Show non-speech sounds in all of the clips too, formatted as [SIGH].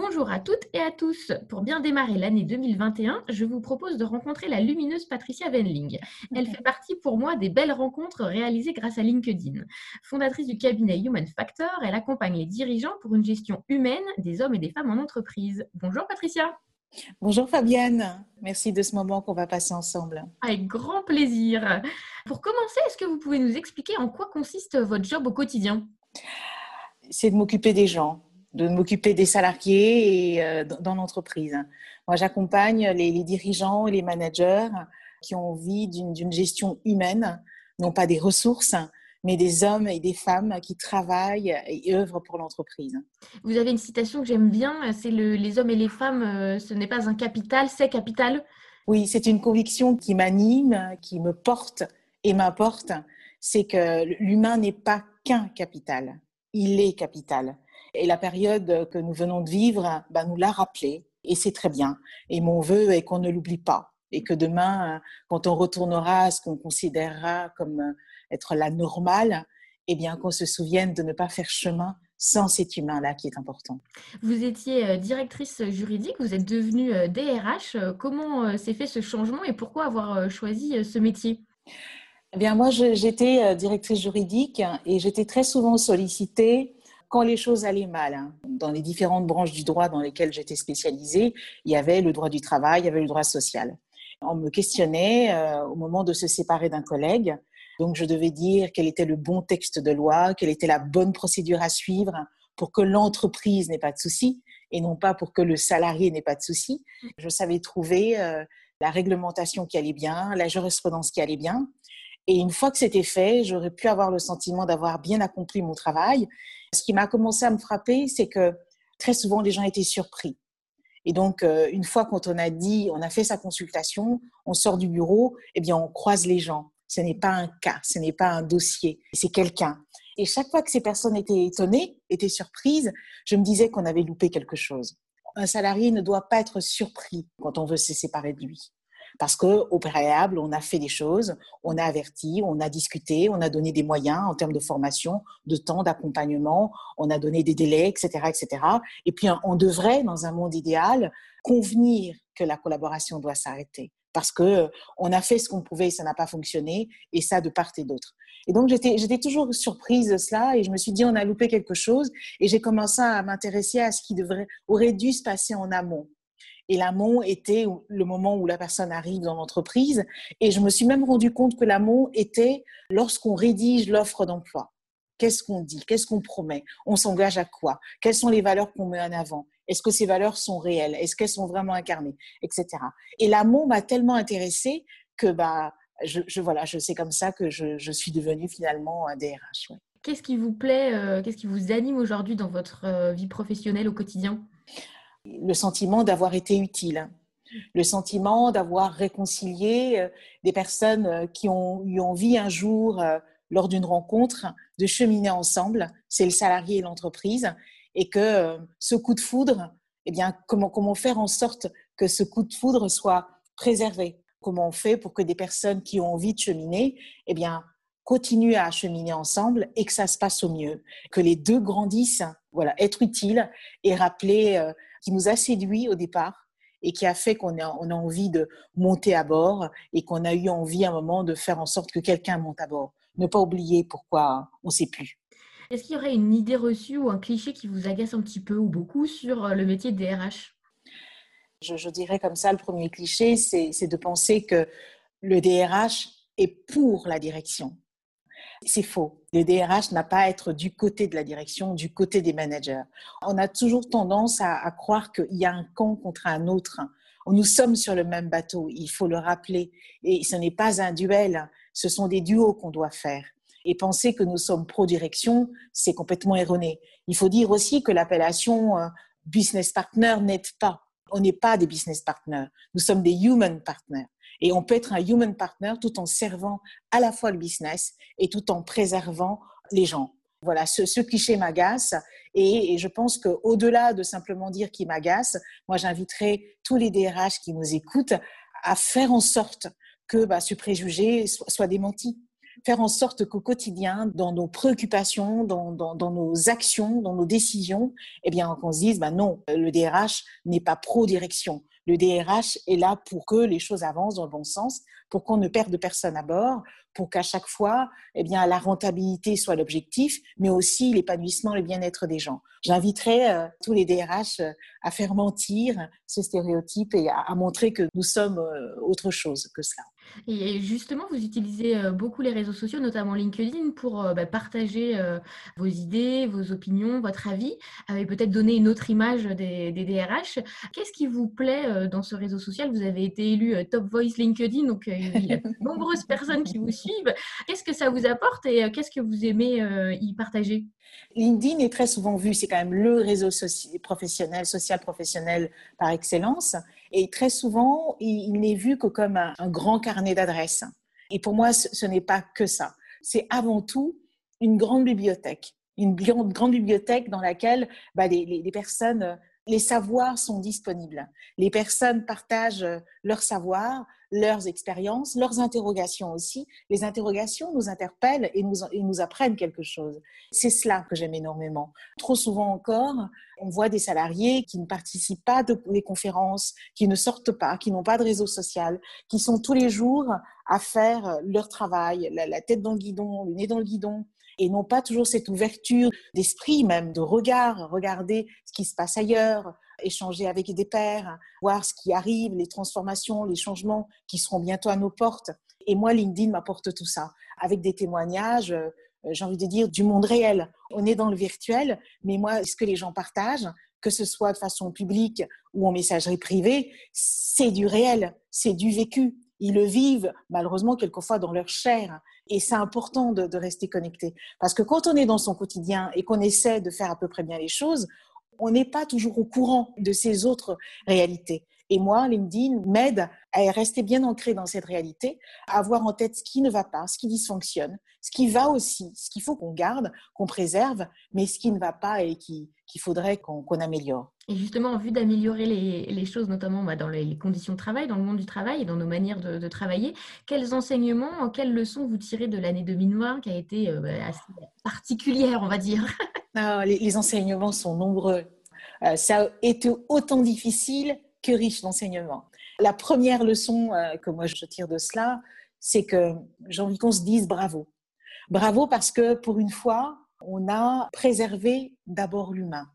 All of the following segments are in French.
Bonjour à toutes et à tous. Pour bien démarrer l'année 2021, je vous propose de rencontrer la lumineuse Patricia Venling. Elle fait partie pour moi des belles rencontres réalisées grâce à LinkedIn. Fondatrice du cabinet Human Factor, elle accompagne les dirigeants pour une gestion humaine des hommes et des femmes en entreprise. Bonjour Patricia. Bonjour Fabienne, merci de ce moment qu'on va passer ensemble. Avec grand plaisir. Pour commencer, est-ce que vous pouvez nous expliquer en quoi consiste votre job au quotidien? C'est de m'occuper des gens, de m'occuper des salariés et, euh, dans l'entreprise. Moi, j'accompagne les, dirigeants et les managers qui ont envie d'une gestion humaine, non pas des ressources, mais des hommes et des femmes qui travaillent et œuvrent pour l'entreprise. Vous avez une citation que j'aime bien, c'est le, les hommes et les femmes, euh, ce n'est pas un capital, c'est capital. Oui, c'est une conviction qui m'anime, qui me porte et m'importe, c'est que l'humain n'est pas qu'un capital, il est capital. Et la période que nous venons de vivre bah, nous l'a rappelé, et c'est très bien. Et mon vœu est qu'on ne l'oublie pas, et que demain, quand on retournera à ce qu'on considérera comme être la normale, eh bien qu'on se souvienne de ne pas faire chemin sans cet humain-là qui est important. Vous étiez euh, directrice juridique, vous êtes devenue DRH. Euh, comment euh, s'est fait ce changement et pourquoi avoir choisi ce métier? Eh bien, moi, j'étais directrice juridique et j'étais très souvent sollicitée quand les choses allaient mal, hein, dans les différentes branches du droit dans lesquelles j'étais spécialisée, il y avait le droit du travail, il y avait le droit social. On me questionnait euh, au moment de se séparer d'un collègue. Donc, je devais dire quel était le bon texte de loi, quelle était la bonne procédure à suivre pour que l'entreprise n'ait pas de soucis et non pas pour que le salarié n'ait pas de soucis. Je savais trouver euh, la réglementation qui allait bien, la jurisprudence qui allait bien. Et une fois que c'était fait, j'aurais pu avoir le sentiment d'avoir bien accompli mon travail. Ce qui m'a commencé à me frapper, c'est que très souvent les gens étaient surpris. Et donc, euh, une fois quand on a dit, on a fait sa consultation, on sort du bureau, eh bien, on croise les gens. Ce n'est pas un cas, ce n'est pas un dossier, c'est quelqu'un. Et chaque fois que ces personnes étaient étonnées, étaient surprises, je me disais qu'on avait loupé quelque chose. Un salarié ne doit pas être surpris quand on veut se séparer de lui parce qu'au préalable, on a fait des choses, on a averti, on a discuté, on a donné des moyens en termes de formation, de temps, d'accompagnement, on a donné des délais, etc., etc. Et puis, on devrait, dans un monde idéal, convenir que la collaboration doit s'arrêter parce que on a fait ce qu'on pouvait et ça n'a pas fonctionné, et ça de part et d'autre. Et donc j'étais toujours surprise de cela et je me suis dit on a loupé quelque chose et j'ai commencé à m'intéresser à ce qui devrait aurait dû se passer en amont. Et l'amont était le moment où la personne arrive dans l'entreprise. Et je me suis même rendu compte que l'amont était lorsqu'on rédige l'offre d'emploi. Qu'est-ce qu'on dit? Qu'est-ce qu'on promet? On s'engage à quoi? Quelles sont les valeurs qu'on met en avant? Est-ce que ces valeurs sont réelles? Est-ce qu'elles sont vraiment incarnées? Etc. Et l'amont m'a tellement intéressée que bah, je, voilà, je sais comme ça que je, suis devenue finalement un DRH. Qu'est-ce qui vous plaît euh, Qu'est-ce qui vous anime aujourd'hui dans votre euh, vie professionnelle au quotidien? Le sentiment d'avoir été utile, le sentiment d'avoir réconcilié euh, des personnes euh, qui ont eu envie un jour, euh, lors d'une rencontre, de cheminer ensemble, c'est le salarié et l'entreprise, et que ce coup de foudre, eh bien, comment, comment faire en sorte que ce coup de foudre soit préservé? Comment on fait pour que des personnes qui ont envie de cheminer, eh bien, continuent à cheminer ensemble et que ça se passe au mieux, que les deux grandissent, voilà, être utile et rappeler qui nous a séduit au départ et qui a fait qu'on a, on a envie de monter à bord et qu'on a eu envie à un moment de faire en sorte que quelqu'un monte à bord. Ne pas oublier pourquoi on ne sait plus. Est-ce qu'il y aurait une idée reçue ou un cliché qui vous agace un petit peu ou beaucoup sur euh, le métier de DRH je, je, dirais comme ça, le premier cliché, c'est de penser que le DRH est pour la direction. C'est faux. Le DRH n'a pas à être du côté de la direction, du côté des managers. On a toujours tendance à, croire qu'il y a un camp contre un autre. Nous sommes sur le même bateau, il faut le rappeler. Et ce n'est pas un duel, ce sont des duos qu'on doit faire. Et penser que nous sommes pro-direction, c'est complètement erroné. Il faut dire aussi que l'appellation euh, business partner n'aide pas. On n'est pas des business partners, nous sommes des human partners. Et on peut être un human partner tout en servant à la fois le business et tout en préservant les gens. Voilà, ce, cliché m'agace et, je pense qu'au-delà de simplement dire qu'il m'agace, moi j'inviterai tous les DRH qui nous écoutent à faire en sorte que bah, ce préjugé soit, démenti faire en sorte qu'au quotidien, dans nos préoccupations, dans, nos actions, dans nos décisions, eh bien, qu'on se dise, bah non, le DRH n'est pas pro-direction. Le DRH est là pour que les choses avancent dans le bon sens, pour qu'on ne perde personne à bord, pour qu'à chaque fois, eh bien, la rentabilité soit l'objectif, mais aussi l'épanouissement, le bien-être des gens. J'inviterai euh, tous les DRH euh, à faire mentir ce stéréotype et à, montrer que nous sommes euh, autre chose que cela. Et justement, vous utilisez beaucoup les réseaux sociaux, notamment LinkedIn, pour bah, partager vos idées, vos opinions, votre avis, avec peut-être donner une autre image des, des DRH. Qu'est-ce qui vous plaît dans ce réseau social? Vous avez été élu Top Voice LinkedIn, donc il y a de nombreuses personnes qui vous suivent. Qu'est-ce que ça vous apporte et qu'est-ce que vous aimez y partager? LinkedIn est très souvent vu, c'est quand même le réseau professionnel, social professionnel par excellence. Et très souvent, il, n'est vu que comme un, grand carnet d'adresses. Et pour moi, ce, n'est pas que ça. C'est avant tout une grande bibliothèque. Une grande, bibliothèque dans laquelle bah, les, personnes, les savoirs sont disponibles. Les personnes partagent leur savoir, leurs expériences, leurs interrogations aussi. Les interrogations nous interpellent et nous, nous apprennent quelque chose. C'est cela que j'aime énormément. Trop souvent encore, on voit des salariés qui ne participent pas des conférences, qui ne sortent pas, qui n'ont pas de réseau social, qui sont tous les jours à faire leur travail, la, tête dans le guidon, le nez dans le guidon, et n'ont pas toujours cette ouverture d'esprit même, de regard, regarder ce qui se passe ailleurs, échanger avec des pairs, voir ce qui arrive, les transformations, les changements qui seront bientôt à nos portes. Et moi, LinkedIn m'apporte tout ça, avec des témoignages, euh, j'ai envie de dire, du monde réel. On est dans le virtuel, mais moi, ce que les gens partagent, que ce soit de façon publique ou en messagerie privée, c'est du réel, c'est du vécu. Ils le vivent malheureusement quelquefois dans leur chair. Et c'est important de, de, rester connecté. Parce que quand on est dans son quotidien et qu'on essaie de faire à peu près bien les choses, on n'est pas toujours au courant de ces autres réalités. Et moi, LinkedIn m'aide à rester bien ancré dans cette réalité, à avoir en tête ce qui ne va pas, ce qui dysfonctionne, ce qui va aussi, ce qu'il faut qu'on garde, qu'on préserve, mais ce qui ne va pas et qu'il faudrait qu'on améliore. Et justement, en vue d'améliorer les, choses, notamment bah, dans les conditions de travail, dans le monde du travail et dans nos manières de, travailler, quels enseignements, quelles leçons vous tirez de l'année 2020 qui a été euh, bah, assez particulière, on va dire? Ah, les, enseignements sont nombreux. Euh, ça a été autant difficile que riche d'enseignements. La première leçon euh, que moi je tire de cela, c'est que j'ai envie qu'on se dise bravo. Bravo parce que pour une fois, on a préservé d'abord l'humain.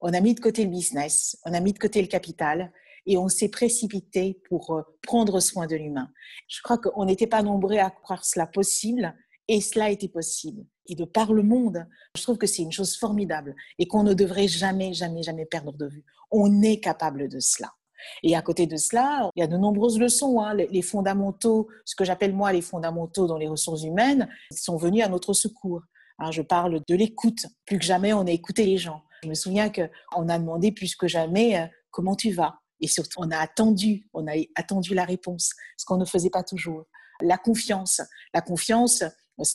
On a mis de côté le business, on a mis de côté le capital et on s'est précipité pour euh, prendre soin de l'humain. Je crois qu'on n'était pas nombreux à croire cela possible et cela a été possible. Et de par le monde, je trouve que c'est une chose formidable et qu'on ne devrait jamais, jamais, jamais perdre de vue. On est capable de cela. Et à côté de cela, il y a de nombreuses leçons. Hein. Les fondamentaux, ce que j'appelle moi les fondamentaux dans les ressources humaines, sont venus à notre secours. Hein, je parle de l'écoute. Plus que jamais, on a écouté les gens. Je me souviens qu'on a demandé plus que jamais euh, comment tu vas? Et surtout, on a attendu, on a attendu la réponse, ce qu'on ne faisait pas toujours. La confiance. La confiance,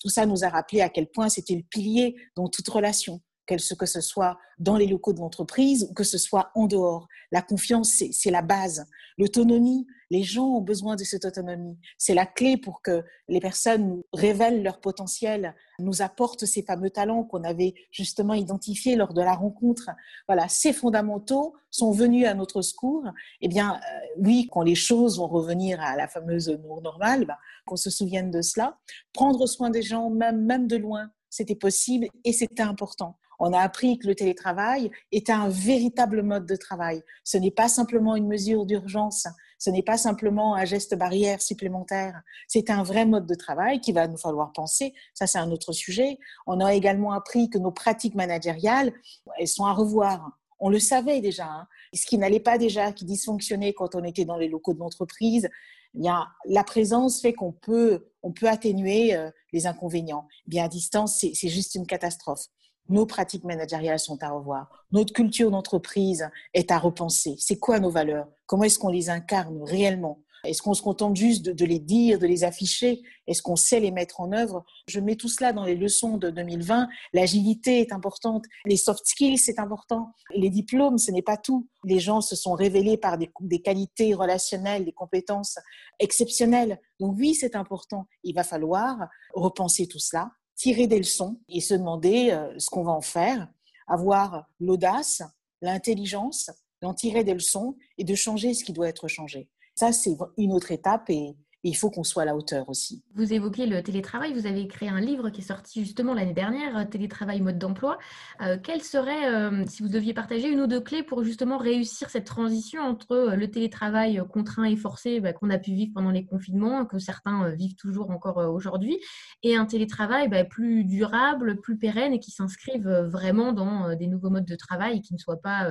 tout ça nous a rappelé à quel point c'était le pilier dans toute relation, que ce soit dans les locaux de l'entreprise ou que ce soit en dehors. La confiance, c'est la base. L'autonomie, les gens ont besoin de cette autonomie. C'est la clé pour que les personnes révèlent leur potentiel, nous apportent ces fameux talents qu'on avait justement identifiés lors de la rencontre. Voilà, ces fondamentaux sont venus à notre secours. Eh bien, euh, oui, quand les choses vont revenir à la fameuse normale, bah, qu'on se souvienne de cela. Prendre soin des gens, même de loin, c'était possible et c'était important. On a appris que le télétravail était un véritable mode de travail. Ce n'est pas simplement une mesure d'urgence, ce n'est pas simplement un geste barrière supplémentaire. C'est un vrai mode de travail qui va nous falloir penser. Ça, c'est un autre sujet. On a également appris que nos pratiques managériales, elles sont à revoir. On le savait déjà. Hein. Ce qui n'allait pas déjà, qui dysfonctionnait quand on était dans les locaux de l'entreprise, eh la présence fait qu'on peut, on peut atténuer euh, les inconvénients. Bien à distance, c'est juste une catastrophe. Nos pratiques managériales sont à revoir. Notre culture d'entreprise est à repenser. C'est quoi nos valeurs? Comment est-ce qu'on les incarne réellement? Est-ce qu'on se contente juste de, les dire, de les afficher? Est-ce qu'on sait les mettre en œuvre? Je mets tout cela dans les leçons de 2020. L'agilité est importante, les soft skills, c'est important. Les diplômes, ce n'est pas tout. Les gens se sont révélés par des, qualités relationnelles, des compétences exceptionnelles. Donc oui, c'est important. Il va falloir repenser tout cela, tirer des leçons et se demander euh, ce qu'on va en faire, avoir l'audace, l'intelligence d'en tirer des leçons et de changer ce qui doit être changé. Ça, c'est une autre étape et, il faut qu'on soit à la hauteur aussi. Vous évoquez le télétravail, vous avez créé un livre qui est sorti justement l'année dernière, Télétravail mode d'emploi. Euh, quelles seraient, euh, si vous deviez partager une ou deux clés pour justement réussir cette transition entre euh, le télétravail contraint et forcé bah, qu'on a pu vivre pendant les confinements, que certains vivent toujours encore aujourd'hui, et un télétravail bah, plus durable, plus pérenne et qui s'inscrive vraiment dans des nouveaux modes de travail et qui ne soit pas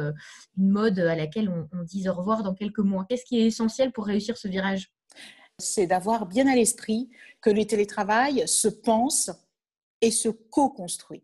une mode à laquelle on, on dise au revoir dans quelques mois Qu'est-ce qui est essentiel pour réussir ce virage? C'est d'avoir bien à l'esprit que le télétravail se pense et se co-construit.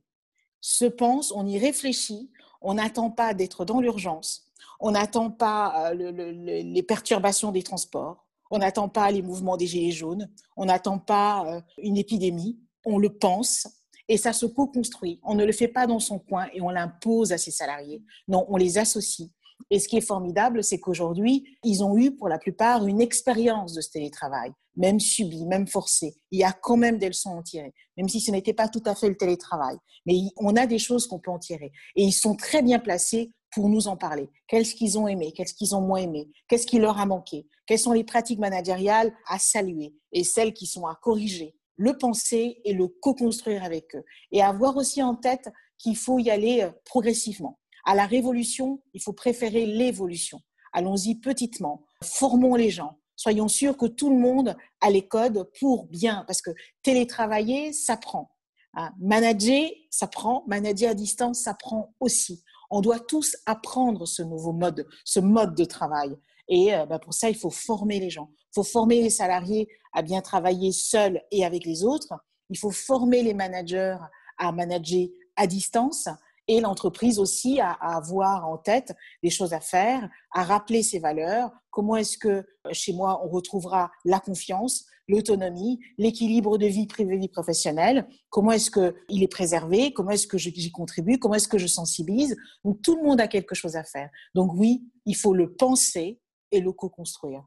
Se pense, on y réfléchit, on n'attend pas d'être dans l'urgence, on n'attend pas euh, les perturbations des transports, on n'attend pas les mouvements des gilets jaunes, on n'attend pas euh, une épidémie, on le pense et ça se co-construit. On ne le fait pas dans son coin et on l'impose à ses salariés. Non, on les associe. Et ce qui est formidable, c'est qu'aujourd'hui, ils ont eu pour la plupart une expérience de ce télétravail, même subi, même forcé. Il y a quand même des leçons à en tirer, même si ce n'était pas tout à fait le télétravail. Mais on a des choses qu'on peut en tirer. Et ils sont très bien placés pour nous en parler. Qu'est-ce qu'ils ont aimé Qu'est-ce qu'ils ont moins aimé Qu'est-ce qui leur a manqué Quelles sont les pratiques managériales à saluer et celles qui sont à corriger le penser et le co-construire avec eux. Et avoir aussi en tête qu'il faut y aller euh, progressivement. À la révolution, il faut préférer l'évolution. Allons-y petitement, formons les gens. Soyons sûrs que tout le monde a les codes pour bien, parce que télétravailler, ça prend. Hein, manager, ça prend. Manager à distance, ça prend aussi. On doit tous apprendre ce nouveau mode, ce mode de travail. Et euh, bah, pour ça, il faut former les gens. Il faut former les salariés à bien travailler seuls et avec les autres. Il faut former les managers à manager à distance et l'entreprise aussi à, avoir en tête des choses à faire, à rappeler ses valeurs. Comment est-ce que euh, chez moi on retrouvera la confiance, l'autonomie, l'équilibre de vie privée vie professionnelle? Comment est-ce que il est préservé? Comment est-ce que j'y contribue? Comment est-ce que je sensibilise? Donc tout le monde a quelque chose à faire. Donc oui, il faut le penser et le co-construire.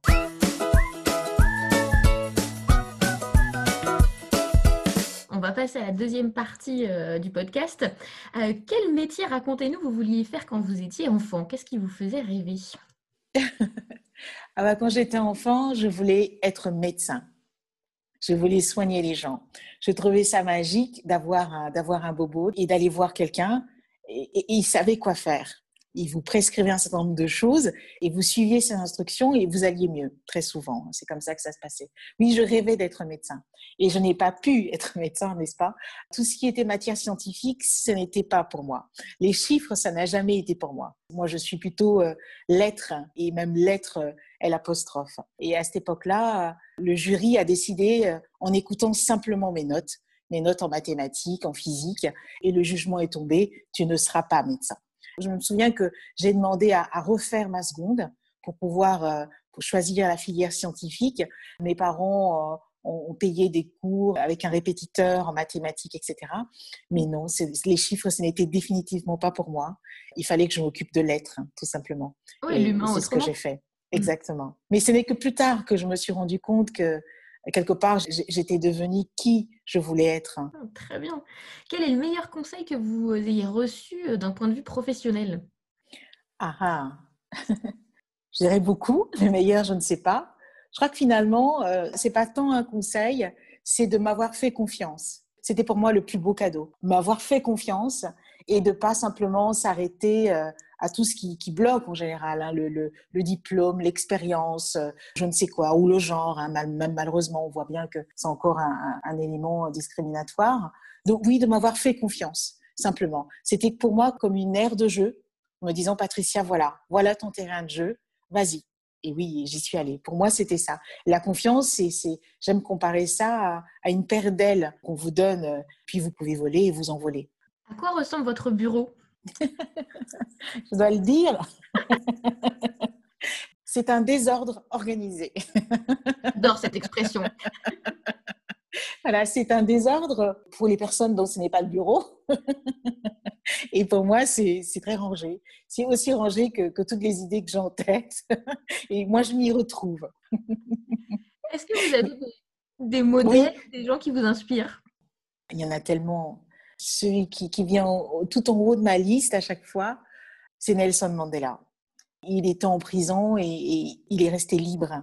Va passer à la deuxième partie euh, du podcast. Euh, quel métier, racontez-nous, vous vouliez faire quand vous étiez enfant? Qu'est-ce qui vous faisait rêver? [LAUGHS] Ah bah, Quand j'étais enfant, je voulais être médecin. Je voulais soigner les gens. Je trouvais ça magique d'avoir un, d'avoir un bobo et d'aller voir quelqu'un et il savait quoi faire il vous prescrivait un certain nombre de choses et vous suiviez ses instructions et vous alliez mieux, très souvent. C'est comme ça que ça se passait. Oui, je rêvais d'être médecin et je n'ai pas pu [LAUGHS] être médecin, n'est-ce pas? Tout ce qui était matière scientifique, ce n'était pas pour moi. Les chiffres, ça n'a jamais été pour moi. Moi, je suis plutôt euh, lettre et même lettre euh, l'apostrophe. Et à cette époque-là, le jury a décidé, euh, en écoutant simplement mes notes, mes notes en mathématiques, en physique, et le jugement est tombé, tu ne seras pas médecin. Je me souviens que j'ai demandé à, refaire ma seconde pour pouvoir euh, choisir la filière scientifique. Mes parents euh, ont, payé des cours avec un répétiteur en mathématiques, etc. Mais non, les chiffres, ce n'était définitivement pas pour moi. Il fallait que je m'occupe de l'être, tout simplement. Oui, l'humain, c'est ce que j'ai fait. Mmh. Exactement. Mais ce n'est que plus tard que je me suis rendu compte que quelque part, j'étais devenue qui je voulais être. Ah, très bien. Quel est le meilleur conseil que vous ayez reçu euh, d'un point de vue professionnel? Ah ah [LAUGHS] Je dirais beaucoup. Le meilleur, je ne sais pas. Je crois que finalement, euh, c'est pas tant un conseil, c'est de m'avoir fait confiance. C'était pour moi le plus beau cadeau. M'avoir fait confiance et de pas simplement s'arrêter euh, à tout ce qui, bloque en général, hein, le, diplôme, l'expérience, euh, je ne sais quoi, ou le genre. Hein, même malheureusement, on voit bien que c'est encore un, élément discriminatoire. Donc oui, de m'avoir fait confiance, simplement. C'était pour moi comme une aire de jeu, en me disant, Patricia, voilà, voilà ton terrain de jeu, vas-y. Et oui, j'y suis allée. Pour moi, c'était ça. La confiance, c'est, j'aime comparer ça à, une paire d'ailes qu'on vous donne, euh, puis vous pouvez voler et vous envoler. À quoi ressemble votre bureau? Je dois le dire. [LAUGHS] c'est un désordre organisé. [LAUGHS] J'adore cette expression. Voilà, c'est un désordre pour les personnes dont ce n'est pas le bureau. [LAUGHS] Et pour moi, c'est très rangé. C'est aussi rangé que, que, toutes les idées que j'ai en tête. Et moi, je m'y retrouve. Est-ce que vous avez des, modèles, des gens qui vous inspirent? Il y en a tellement. Celui qui, qui vient tout en haut de ma liste à chaque fois, c'est Nelson Mandela. Il était en prison et, et il est resté libre.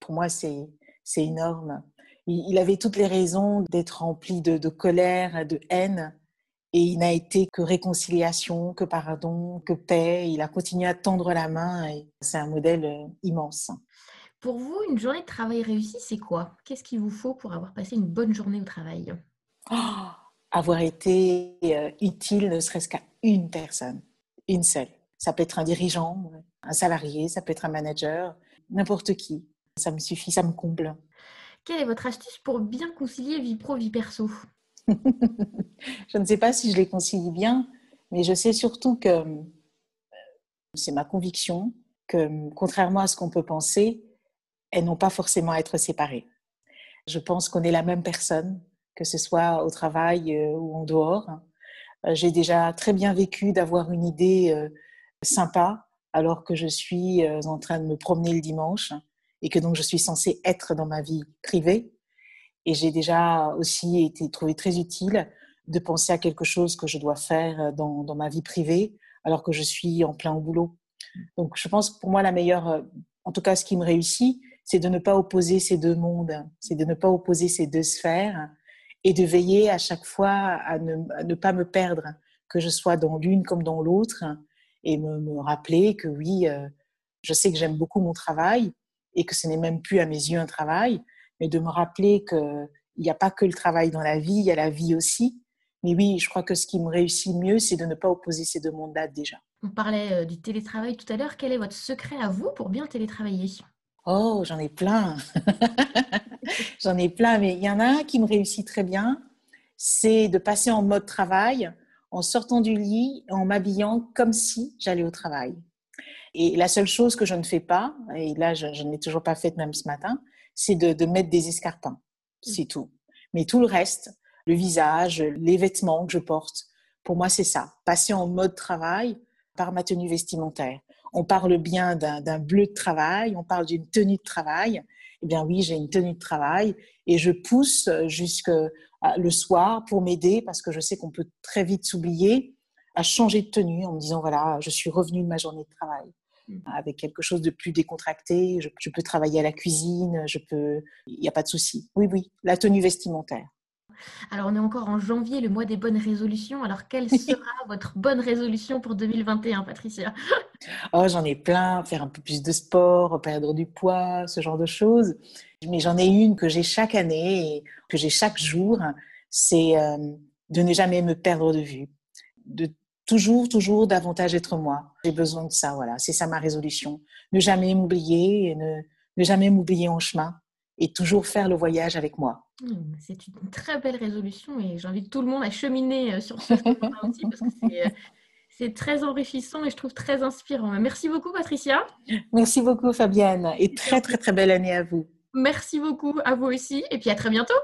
Pour moi, c'est énorme il avait toutes les raisons d'être rempli de, colère, de haine. Et il n'a été que réconciliation, que pardon, que paix. Il a continué à tendre la main et c'est un modèle euh, immense. Pour vous, une journée de travail réussie, c'est quoi? Qu'est-ce qu'il vous faut pour avoir passé une bonne journée au travail? Oh, Avoir été euh, utile ne serait-ce qu'à une personne, une seule. Ça peut être un dirigeant, un salarié, ça peut être un manager, n'importe qui. Ça me suffit, ça me comble. Quelle est votre astuce pour bien concilier vie pro, vie perso? [LAUGHS] Je ne sais pas si je les concilie bien, mais je sais surtout que euh, c'est ma conviction que, contrairement à ce qu'on peut penser, elles n'ont pas forcément à être séparées. Je pense qu'on est la même personne, que ce soit au travail euh, ou en dehors. Euh, j'ai déjà très bien vécu d'avoir une idée sympa alors que je suis en train de me promener le dimanche et que donc je suis censée être dans ma vie privée. Et j'ai déjà aussi été trouvé très utile de penser à quelque chose que je dois faire dans, dans, ma vie privée alors que je suis en plein au boulot. Donc je pense que pour moi la meilleure, en tout cas ce qui me réussit, c'est de ne pas opposer ces deux mondes, c'est de ne pas opposer ces deux sphères et de veiller à chaque fois à ne, ne pas me perdre, que je sois dans l'une comme dans l'autre, et me, me, rappeler que oui, euh, je sais que j'aime beaucoup mon travail, et que ce n'est même plus à mes yeux un travail, mais de me rappeler qu'il n'y a pas que le travail dans la vie, il y a la vie aussi. Mais oui, je crois que ce qui me réussit mieux, c'est de ne pas opposer ces deux mondes-là déjà. On parlait euh, du télétravail tout à l'heure. Quel est votre secret à vous pour bien télétravailler? Oh, j'en ai plein. [LAUGHS] [LAUGHS] j'en ai plein, mais il y en a un qui me réussit très bien. C'est de passer en mode travail en sortant du lit, en m'habillant comme si j'allais au travail. Et la seule chose que je ne fais pas, et là je, ne l'ai toujours pas faite même ce matin, c'est de, mettre des escarpins. C'est tout. Mais tout le reste, le visage, les vêtements que je porte, pour moi c'est ça. Passer en mode travail par ma tenue vestimentaire. On parle bien d'un bleu de travail, on parle d'une tenue de travail. Eh bien oui, j'ai une tenue de travail et je pousse jusque le soir pour m'aider parce que je sais qu'on peut très vite s'oublier à changer de tenue en me disant voilà, je suis revenue de ma journée de travail. Mmh. avec quelque chose de plus décontracté. Je, peux travailler à la cuisine, je peux, il n'y a pas de souci. Oui, oui, la tenue vestimentaire. Alors, on est encore en janvier, le mois des bonnes résolutions. Alors, quelle [LAUGHS] sera votre bonne résolution pour 2021, Patricia? Oh, j'en ai plein. Faire un peu plus de sport, perdre du poids, ce genre de choses. Mais j'en ai une que j'ai chaque année et que j'ai chaque jour. C'est euh, de ne jamais me perdre de vue. De toujours, toujours davantage être moi. J'ai besoin de ça, voilà. C'est ça ma résolution. Ne jamais m'oublier et ne, ne jamais m'oublier en chemin et toujours faire le voyage avec moi. Mmh, c'est une très belle résolution et j'invite tout le monde à cheminer euh, sur ce chemin [LAUGHS] aussi parce que euh, c'est très enrichissant et je trouve très inspirant. Merci beaucoup, Patricia. Merci beaucoup, Fabienne. Et très, très, très belle année à vous. Merci beaucoup à vous aussi. Et puis à très bientôt.